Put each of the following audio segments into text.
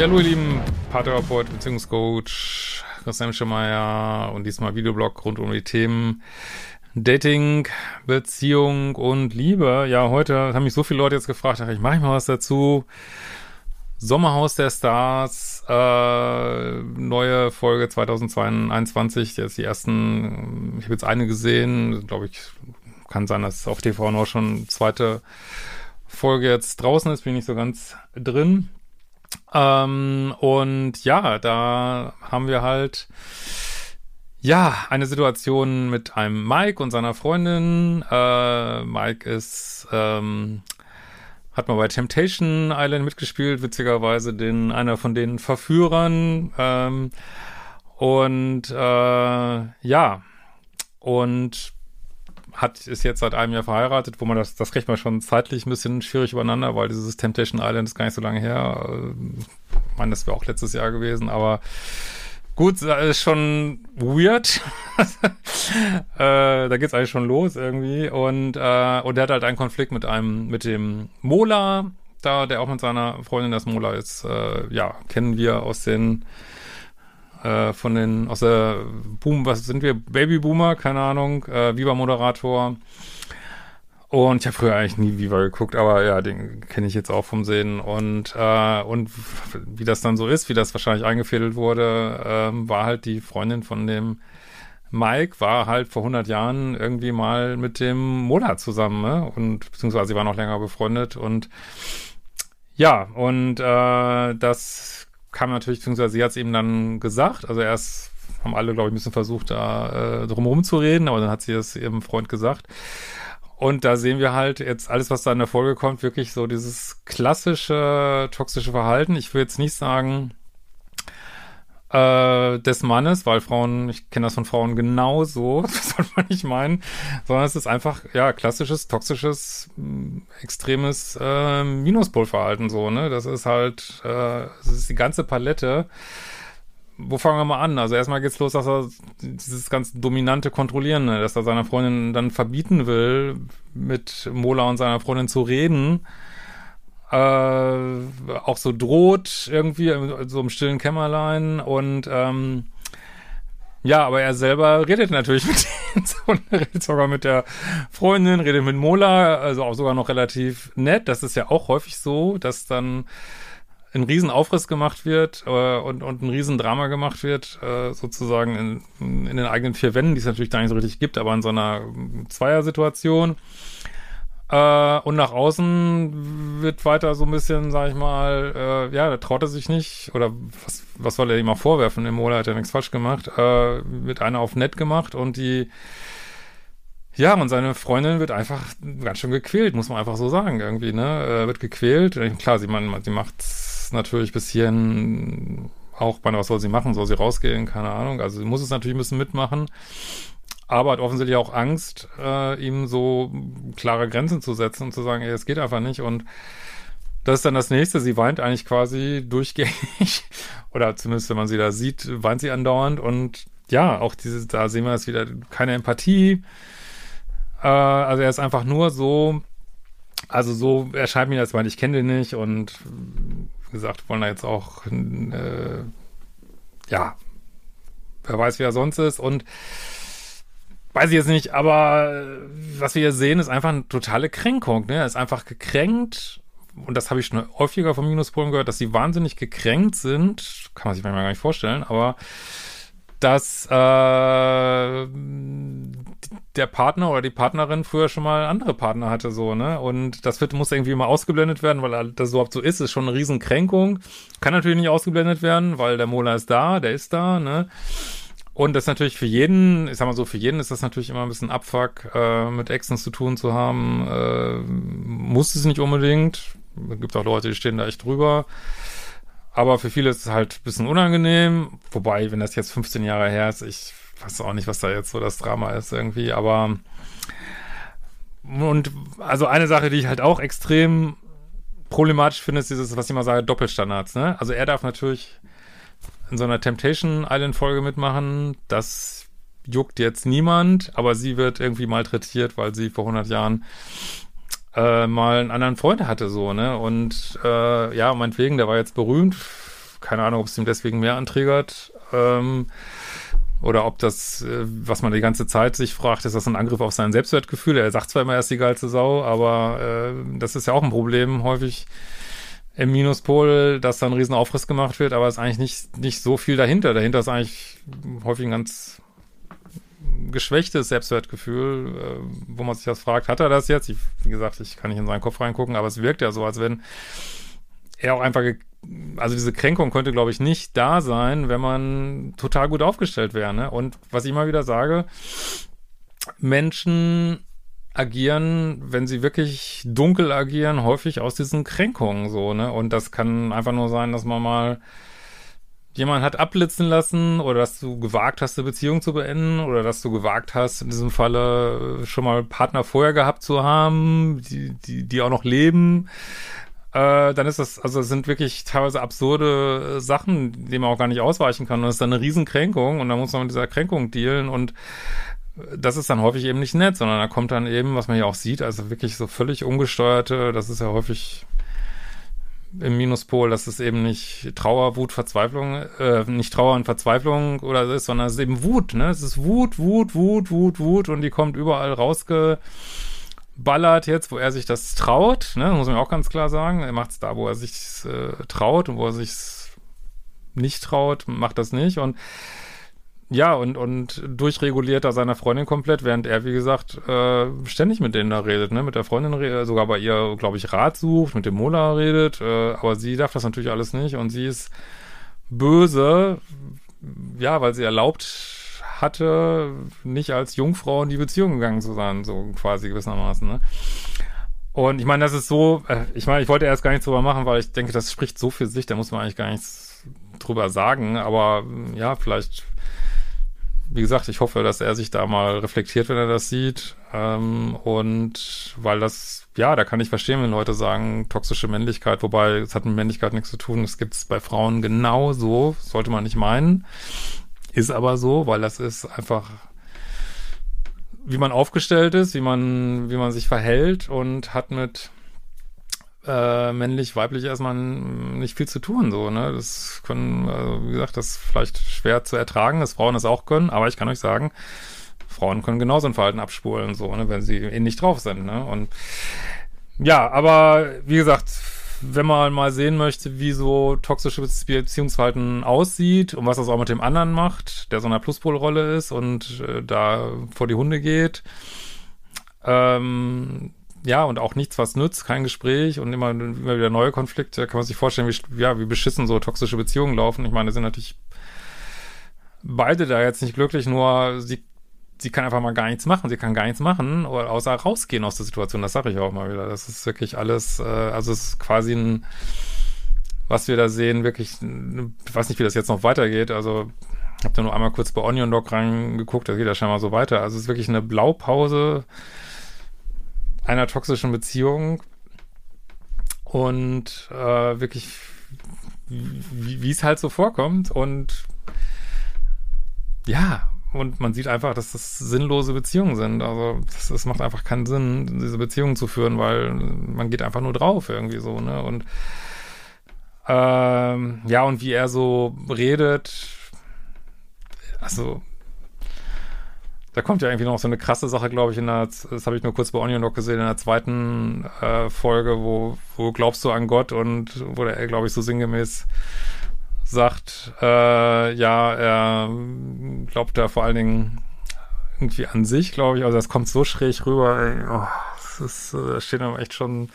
Ja, hallo ihr lieben Paartherapeut, Beziehungscoach, Christian Schemeier und diesmal Videoblog rund um die Themen Dating, Beziehung und Liebe. Ja, heute haben mich so viele Leute jetzt gefragt, ich mache mal was dazu. Sommerhaus der Stars, äh, neue Folge 2021, jetzt die ersten, ich habe jetzt eine gesehen, glaube ich, kann sein, dass auf TV noch schon zweite Folge jetzt draußen ist, bin ich nicht so ganz drin. Ähm, und ja, da haben wir halt ja eine Situation mit einem Mike und seiner Freundin. Äh, Mike ist ähm, hat mal bei Temptation Island mitgespielt, witzigerweise den einer von den Verführern. Ähm, und äh, ja und hat, ist jetzt seit einem Jahr verheiratet, wo man das, das kriegt man schon zeitlich ein bisschen schwierig übereinander, weil dieses Temptation Island ist gar nicht so lange her. Ich meine, das wäre auch letztes Jahr gewesen, aber gut, das ist schon weird. äh, da geht's eigentlich schon los irgendwie. Und, äh, und der hat halt einen Konflikt mit einem, mit dem Mola, da, der auch mit seiner Freundin, das Mola ist, äh, ja, kennen wir aus den äh, von den, aus der Boom, was sind wir? Babyboomer, keine Ahnung, äh, Viva-Moderator. Und ich habe früher eigentlich nie Viva geguckt, aber ja, den kenne ich jetzt auch vom Sehen. Und, äh, und wie das dann so ist, wie das wahrscheinlich eingefädelt wurde, ähm, war halt die Freundin von dem Mike, war halt vor 100 Jahren irgendwie mal mit dem Mola zusammen, ne? Und beziehungsweise sie war noch länger befreundet und ja, und äh, das kam natürlich, beziehungsweise sie hat es ihm dann gesagt. Also erst haben alle, glaube ich, ein bisschen versucht, da äh, drumherum zu reden, aber dann hat sie es ihrem Freund gesagt. Und da sehen wir halt jetzt alles, was da in der Folge kommt, wirklich so dieses klassische toxische Verhalten. Ich will jetzt nicht sagen äh, des Mannes, weil Frauen, ich kenne das von Frauen genauso, das sollte man nicht meinen, sondern es ist einfach, ja, klassisches, toxisches, mh, extremes äh, Minuspolverhalten so, ne? Das ist halt, äh, das ist die ganze Palette. Wo fangen wir mal an? Also erstmal geht's los, dass er dieses ganz dominante Kontrollieren, ne? dass er seiner Freundin dann verbieten will, mit Mola und seiner Freundin zu reden äh, auch so droht irgendwie, so im stillen Kämmerlein und ähm, ja, aber er selber redet natürlich mit denen redet sogar mit der Freundin, redet mit Mola, also auch sogar noch relativ nett. Das ist ja auch häufig so, dass dann ein Riesenaufriss gemacht wird äh, und, und ein Riesendrama gemacht wird, äh, sozusagen in, in den eigenen vier Wänden, die es natürlich da nicht so richtig gibt, aber in so einer Zweiersituation. Äh, und nach außen wird weiter so ein bisschen, sag ich mal, äh, ja, da traut er sich nicht, oder was, was soll er ihm auch vorwerfen? Im Mola hat er nichts falsch gemacht, äh, wird einer auf nett gemacht und die, ja, und seine Freundin wird einfach ganz schön gequält, muss man einfach so sagen, irgendwie, ne, äh, wird gequält. Klar, sie, man, sie macht's natürlich bis hierhin auch, meine, was soll sie machen? Soll sie rausgehen? Keine Ahnung. Also sie muss es natürlich ein bisschen mitmachen aber hat offensichtlich auch Angst, äh, ihm so klare Grenzen zu setzen und zu sagen, ey, es geht einfach nicht. Und das ist dann das nächste. Sie weint eigentlich quasi durchgängig. Oder zumindest, wenn man sie da sieht, weint sie andauernd. Und ja, auch diese, da sehen wir es wieder, keine Empathie. Äh, also er ist einfach nur so, also so erscheint mir das, weil ich kenne den nicht und wie gesagt, wollen da jetzt auch, äh, ja, wer weiß, wer er sonst ist und weiß ich jetzt nicht, aber was wir hier sehen, ist einfach eine totale Kränkung. Ne? Er ist einfach gekränkt. Und das habe ich schon häufiger von Minuspolen gehört, dass sie wahnsinnig gekränkt sind. Kann man sich manchmal gar nicht vorstellen. Aber dass äh, der Partner oder die Partnerin früher schon mal andere Partner hatte, so, ne? Und das wird, muss irgendwie immer ausgeblendet werden, weil das überhaupt so ist, ist schon eine Riesenkränkung. Kann natürlich nicht ausgeblendet werden, weil der Mola ist da, der ist da, ne? Und das ist natürlich für jeden, ich sag mal so, für jeden ist das natürlich immer ein bisschen Abfuck, äh, mit Exen zu tun zu haben. Äh, muss es nicht unbedingt. Es gibt auch Leute, die stehen da echt drüber. Aber für viele ist es halt ein bisschen unangenehm. Wobei, wenn das jetzt 15 Jahre her ist, ich weiß auch nicht, was da jetzt so das Drama ist irgendwie. Aber und also eine Sache, die ich halt auch extrem problematisch finde, ist dieses, was ich immer sage, Doppelstandards. Ne? Also er darf natürlich in so einer Temptation Island Folge mitmachen. Das juckt jetzt niemand, aber sie wird irgendwie malträtiert, weil sie vor 100 Jahren äh, mal einen anderen Freund hatte, so, ne? Und äh, ja, meinetwegen, der war jetzt berühmt. Keine Ahnung, ob es ihm deswegen mehr anträgert. Ähm, oder ob das, äh, was man die ganze Zeit sich fragt, ist das ein Angriff auf sein Selbstwertgefühl? Er sagt zwar immer, er ist die geilste Sau, aber äh, das ist ja auch ein Problem häufig im Minuspol, dass da ein riesen Aufriss gemacht wird, aber es ist eigentlich nicht, nicht so viel dahinter. Dahinter ist eigentlich häufig ein ganz geschwächtes Selbstwertgefühl, äh, wo man sich das fragt, hat er das jetzt? Ich, wie gesagt, ich kann nicht in seinen Kopf reingucken, aber es wirkt ja so, als wenn er auch einfach, also diese Kränkung könnte, glaube ich, nicht da sein, wenn man total gut aufgestellt wäre. Ne? Und was ich immer wieder sage, Menschen agieren, wenn sie wirklich dunkel agieren, häufig aus diesen Kränkungen so, ne? Und das kann einfach nur sein, dass man mal jemand hat abblitzen lassen oder dass du gewagt hast, eine Beziehung zu beenden oder dass du gewagt hast, in diesem Falle schon mal Partner vorher gehabt zu haben, die, die, die auch noch leben, äh, dann ist das, also es sind wirklich teilweise absurde Sachen, denen man auch gar nicht ausweichen kann. Und das ist dann eine Riesenkränkung und da muss man mit dieser Kränkung dealen und das ist dann häufig eben nicht nett, sondern da kommt dann eben, was man hier auch sieht, also wirklich so völlig ungesteuerte, das ist ja häufig im Minuspol, dass es eben nicht Trauer, Wut, Verzweiflung, äh, nicht Trauer und Verzweiflung oder so ist, sondern es ist eben Wut, ne? Es ist Wut, Wut, Wut, Wut, Wut und die kommt überall rausgeballert jetzt, wo er sich das traut, ne? Muss man auch ganz klar sagen. Er macht es da, wo er sich äh, traut und wo er sich nicht traut, macht das nicht und ja, und, und durchreguliert da seiner Freundin komplett, während er, wie gesagt, äh, ständig mit denen da redet, ne? Mit der Freundin redet, sogar bei ihr, glaube ich, Rat sucht, mit dem Mola redet, äh, aber sie darf das natürlich alles nicht und sie ist böse, ja, weil sie erlaubt hatte, nicht als Jungfrau in die Beziehung gegangen zu sein, so quasi gewissermaßen, ne? Und ich meine, das ist so, äh, ich meine, ich wollte erst gar nichts drüber machen, weil ich denke, das spricht so für sich, da muss man eigentlich gar nichts drüber sagen, aber ja, vielleicht wie gesagt, ich hoffe, dass er sich da mal reflektiert, wenn er das sieht. Ähm, und weil das, ja, da kann ich verstehen, wenn Leute sagen, toxische Männlichkeit, wobei es hat mit Männlichkeit nichts zu tun. Das gibt es bei Frauen genauso, sollte man nicht meinen. Ist aber so, weil das ist einfach, wie man aufgestellt ist, wie man, wie man sich verhält und hat mit äh, männlich, weiblich erstmal nicht viel zu tun, so, ne? Das können, also, wie gesagt, das ist vielleicht schwer zu ertragen, dass Frauen das auch können, aber ich kann euch sagen, Frauen können genauso ein Verhalten abspulen, so, ne, wenn sie ähnlich drauf sind, ne? Und ja, aber wie gesagt, wenn man mal sehen möchte, wie so toxische Beziehungsverhalten aussieht und was das auch mit dem anderen macht, der so einer Pluspolrolle ist und äh, da vor die Hunde geht, ähm, ja, und auch nichts, was nützt, kein Gespräch und immer, immer wieder neue Konflikte. Kann man sich vorstellen, wie, ja, wie beschissen so toxische Beziehungen laufen. Ich meine, sind natürlich beide da jetzt nicht glücklich, nur sie, sie kann einfach mal gar nichts machen. Sie kann gar nichts machen, außer rausgehen aus der Situation. Das sage ich auch mal wieder. Das ist wirklich alles, äh, also es ist quasi ein, was wir da sehen, wirklich, ich weiß nicht, wie das jetzt noch weitergeht. Also, habe da nur einmal kurz bei Onion Dog reingeguckt, da geht ja scheinbar so weiter. Also es ist wirklich eine Blaupause einer toxischen Beziehung und äh, wirklich, wie es halt so vorkommt und ja, und man sieht einfach, dass das sinnlose Beziehungen sind. Also das macht einfach keinen Sinn, diese Beziehungen zu führen, weil man geht einfach nur drauf irgendwie so, ne? Und ähm, ja, und wie er so redet, also da kommt ja irgendwie noch so eine krasse Sache, glaube ich, in der, das habe ich nur kurz bei Onion Dog gesehen, in der zweiten äh, Folge, wo, wo glaubst du an Gott und wo der, glaube ich, so sinngemäß sagt, äh, ja, er glaubt da vor allen Dingen irgendwie an sich, glaube ich. Also das kommt so schräg rüber. Ey. Oh, das ist, äh, da steht aber echt schon.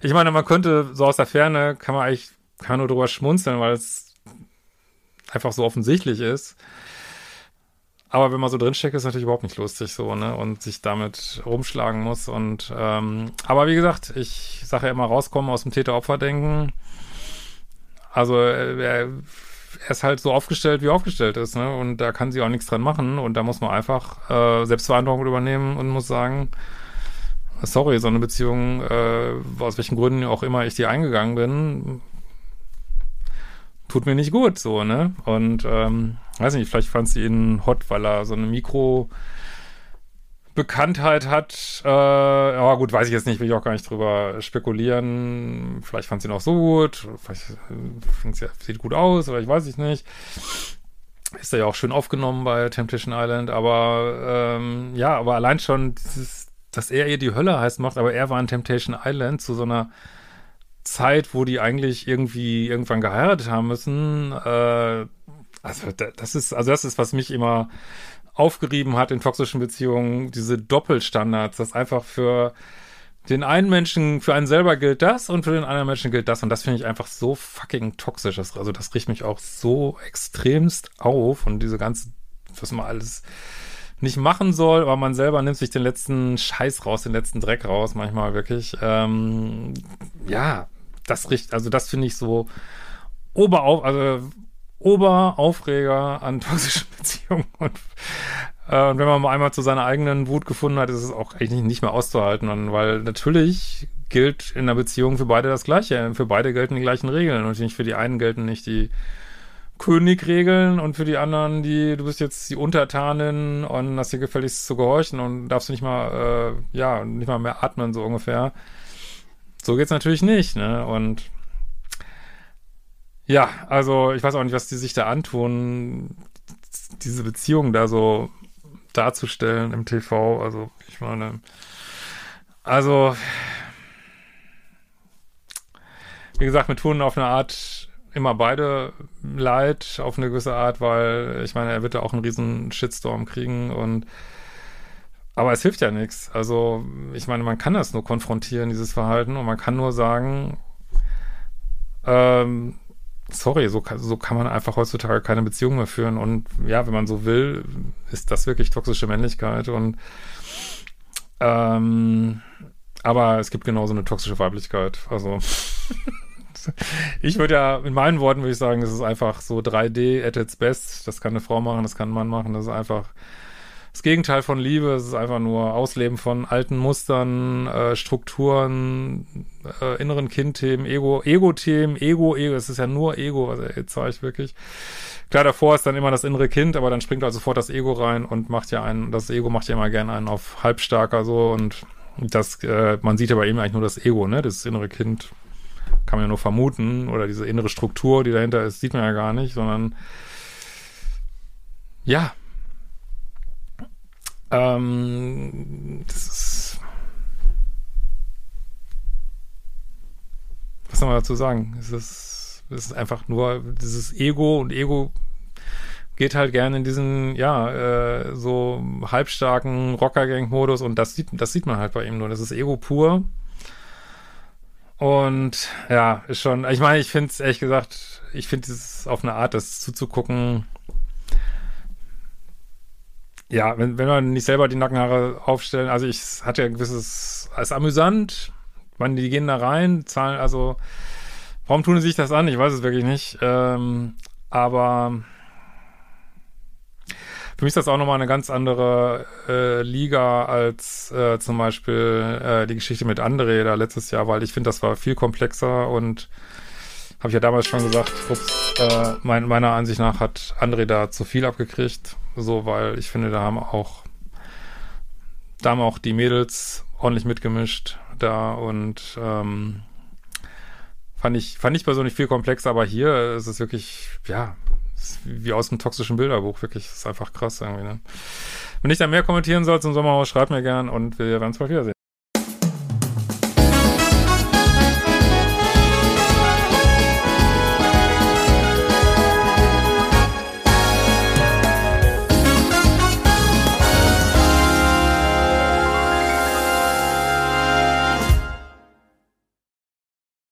Ich meine, man könnte so aus der Ferne kann man eigentlich kann nur drüber schmunzeln, weil es einfach so offensichtlich ist. Aber wenn man so drinsteckt, ist es natürlich überhaupt nicht lustig so, ne? Und sich damit rumschlagen muss. Und ähm, aber wie gesagt, ich sage ja immer rauskommen aus dem Täter-Opfer-Denken. Also äh, er, er ist halt so aufgestellt, wie er aufgestellt ist, ne? Und da kann sie auch nichts dran machen. Und da muss man einfach äh, Selbstverantwortung übernehmen und muss sagen, sorry, so eine Beziehung, äh, aus welchen Gründen auch immer ich die eingegangen bin, tut mir nicht gut, so, ne? Und ähm, weiß nicht, vielleicht fand sie ihn hot, weil er so eine Mikro Bekanntheit hat. Äh, aber gut, weiß ich jetzt nicht, will ich auch gar nicht drüber spekulieren. Vielleicht fand sie ihn auch so gut, vielleicht äh, ja, sieht gut aus, oder ich weiß ich nicht. Ist er ja auch schön aufgenommen bei Temptation Island, aber ähm, ja, aber allein schon dieses, dass er ihr die Hölle heiß macht, aber er war in Temptation Island zu so einer Zeit, wo die eigentlich irgendwie irgendwann geheiratet haben müssen. Äh, also das ist, also das ist, was mich immer aufgerieben hat in toxischen Beziehungen, diese Doppelstandards, dass einfach für den einen Menschen, für einen selber gilt das und für den anderen Menschen gilt das. Und das finde ich einfach so fucking toxisch. also das riecht mich auch so extremst auf und diese ganze, was man alles nicht machen soll, aber man selber nimmt sich den letzten Scheiß raus, den letzten Dreck raus, manchmal wirklich. Ähm, ja, das riecht, also das finde ich so oberauf, also Oberaufreger an toxischen Beziehungen. Und, äh, und wenn man mal einmal zu seiner eigenen Wut gefunden hat, ist es auch eigentlich nicht mehr auszuhalten. weil natürlich gilt in der Beziehung für beide das Gleiche. Für beide gelten die gleichen Regeln. Und nicht für die einen gelten nicht die Königregeln und für die anderen die, du bist jetzt die Untertanin und hast dir gefälligst zu gehorchen und darfst nicht mal, äh, ja, nicht mal mehr atmen, so ungefähr. So geht's natürlich nicht, ne? Und ja, also ich weiß auch nicht, was die sich da antun, diese Beziehung da so darzustellen im TV. Also ich meine, also wie gesagt, mir tun auf eine Art immer beide leid, auf eine gewisse Art, weil ich meine, er wird da auch einen riesen Shitstorm kriegen und aber es hilft ja nichts. Also, ich meine, man kann das nur konfrontieren, dieses Verhalten, und man kann nur sagen, ähm, sorry, so kann, so kann man einfach heutzutage keine Beziehung mehr führen. Und ja, wenn man so will, ist das wirklich toxische Männlichkeit. Und ähm, aber es gibt genauso eine toxische Weiblichkeit. Also ich würde ja, in meinen Worten würde ich sagen, das ist einfach so 3D at its best. Das kann eine Frau machen, das kann ein Mann machen. Das ist einfach das Gegenteil von Liebe. Es ist einfach nur Ausleben von alten Mustern, äh, Strukturen, äh, inneren Kindthemen, Ego, Ego-Themen, Ego, Ego. Es ist ja nur Ego, jetzt sage ich wirklich. Klar, davor ist dann immer das innere Kind, aber dann springt halt sofort das Ego rein und macht ja einen, das Ego macht ja immer gerne einen auf halbstarker so und das, äh, man sieht ja bei ihm eigentlich nur das Ego, ne? Das innere Kind kann man ja nur vermuten oder diese innere Struktur, die dahinter ist, sieht man ja gar nicht, sondern ja, ähm, das ist. Was soll man dazu sagen? Es ist, es ist einfach nur dieses Ego und Ego geht halt gerne in diesen, ja, äh, so halbstarken Rockergang-Modus und das sieht, das sieht man halt bei ihm nur. Das ist Ego pur. Und ja, ist schon, ich meine, ich finde es ehrlich gesagt, ich finde es auf eine Art, das zuzugucken, ja, wenn, wenn man nicht selber die Nackenhaare aufstellen, also ich hatte ja ein gewisses, als amüsant, man, die gehen da rein, zahlen, also, warum tun sie sich das an? Ich weiß es wirklich nicht, ähm, aber für mich ist das auch nochmal eine ganz andere äh, Liga als äh, zum Beispiel äh, die Geschichte mit André da letztes Jahr, weil ich finde, das war viel komplexer und habe ich ja damals schon gesagt, ups, äh, mein, meiner Ansicht nach hat André da zu viel abgekriegt so, weil ich finde, da haben auch, da haben auch die Mädels ordentlich mitgemischt da und ähm, fand ich, fand ich persönlich viel komplexer, aber hier ist es wirklich, ja, wie aus einem toxischen Bilderbuch, wirklich, ist einfach krass irgendwie, ne? Wenn ich da mehr kommentieren soll zum Sommerhaus, schreibt mir gern und wir werden uns bald wiedersehen.